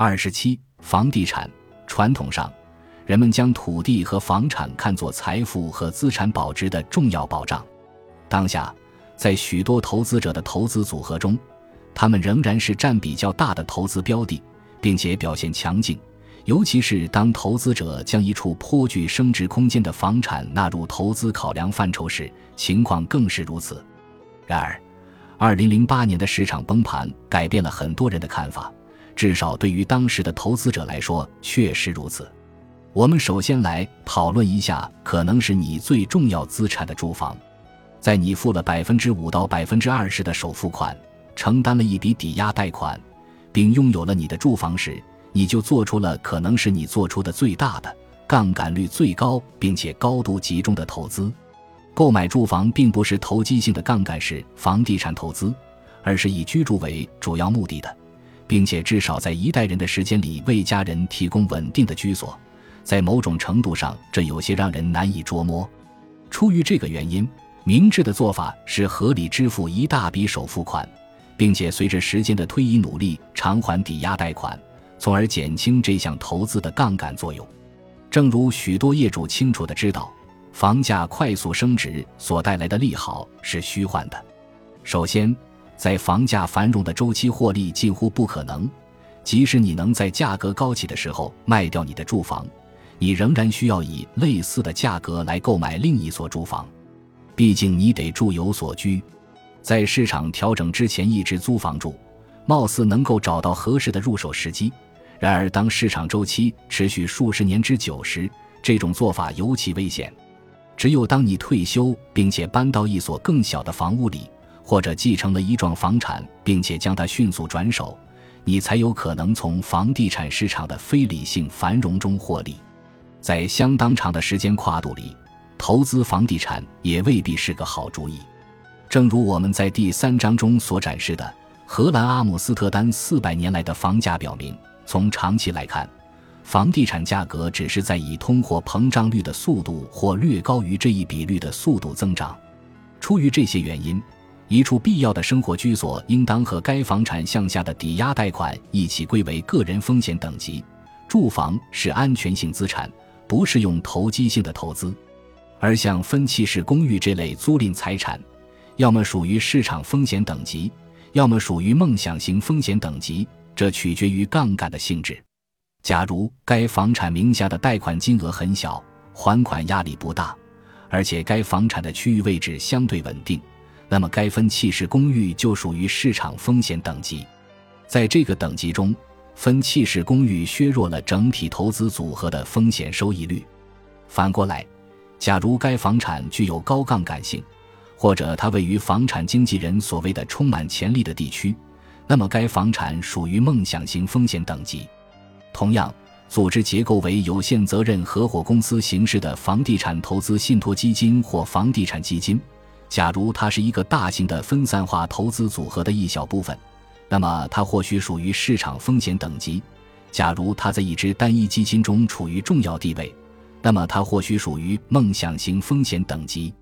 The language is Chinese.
二十七，房地产。传统上，人们将土地和房产看作财富和资产保值的重要保障。当下，在许多投资者的投资组合中，他们仍然是占比较大的投资标的，并且表现强劲。尤其是当投资者将一处颇具升值空间的房产纳入投资考量范畴时，情况更是如此。然而，二零零八年的市场崩盘改变了很多人的看法，至少对于当时的投资者来说确实如此。我们首先来讨论一下可能是你最重要资产的住房。在你付了百分之五到百分之二十的首付款，承担了一笔抵押贷款，并拥有了你的住房时，你就做出了可能是你做出的最大的、杠杆率最高并且高度集中的投资。购买住房并不是投机性的杠杆式房地产投资，而是以居住为主要目的的，并且至少在一代人的时间里为家人提供稳定的居所。在某种程度上，这有些让人难以捉摸。出于这个原因，明智的做法是合理支付一大笔首付款，并且随着时间的推移努力偿还抵押贷款，从而减轻这项投资的杠杆作用。正如许多业主清楚地知道。房价快速升值所带来的利好是虚幻的。首先，在房价繁荣的周期获利近乎不可能。即使你能在价格高起的时候卖掉你的住房，你仍然需要以类似的价格来购买另一所住房。毕竟你得住有所居。在市场调整之前一直租房住，貌似能够找到合适的入手时机。然而，当市场周期持续数十年之久时，这种做法尤其危险。只有当你退休，并且搬到一所更小的房屋里，或者继承了一幢房产，并且将它迅速转手，你才有可能从房地产市场的非理性繁荣中获利。在相当长的时间跨度里，投资房地产也未必是个好主意。正如我们在第三章中所展示的，荷兰阿姆斯特丹四百年来的房价表明，从长期来看。房地产价格只是在以通货膨胀率的速度或略高于这一比率的速度增长。出于这些原因，一处必要的生活居所应当和该房产项下的抵押贷款一起归为个人风险等级。住房是安全性资产，不是用投机性的投资。而像分期式公寓这类租赁财产，要么属于市场风险等级，要么属于梦想型风险等级，这取决于杠杆的性质。假如该房产名下的贷款金额很小，还款压力不大，而且该房产的区域位置相对稳定，那么该分契式公寓就属于市场风险等级。在这个等级中，分契式公寓削弱了整体投资组合的风险收益率。反过来，假如该房产具有高杠杆性，或者它位于房产经纪人所谓的充满潜力的地区，那么该房产属于梦想型风险等级。同样，组织结构为有限责任合伙公司形式的房地产投资信托基金或房地产基金，假如它是一个大型的分散化投资组合的一小部分，那么它或许属于市场风险等级；假如它在一支单一基金中处于重要地位，那么它或许属于梦想型风险等级。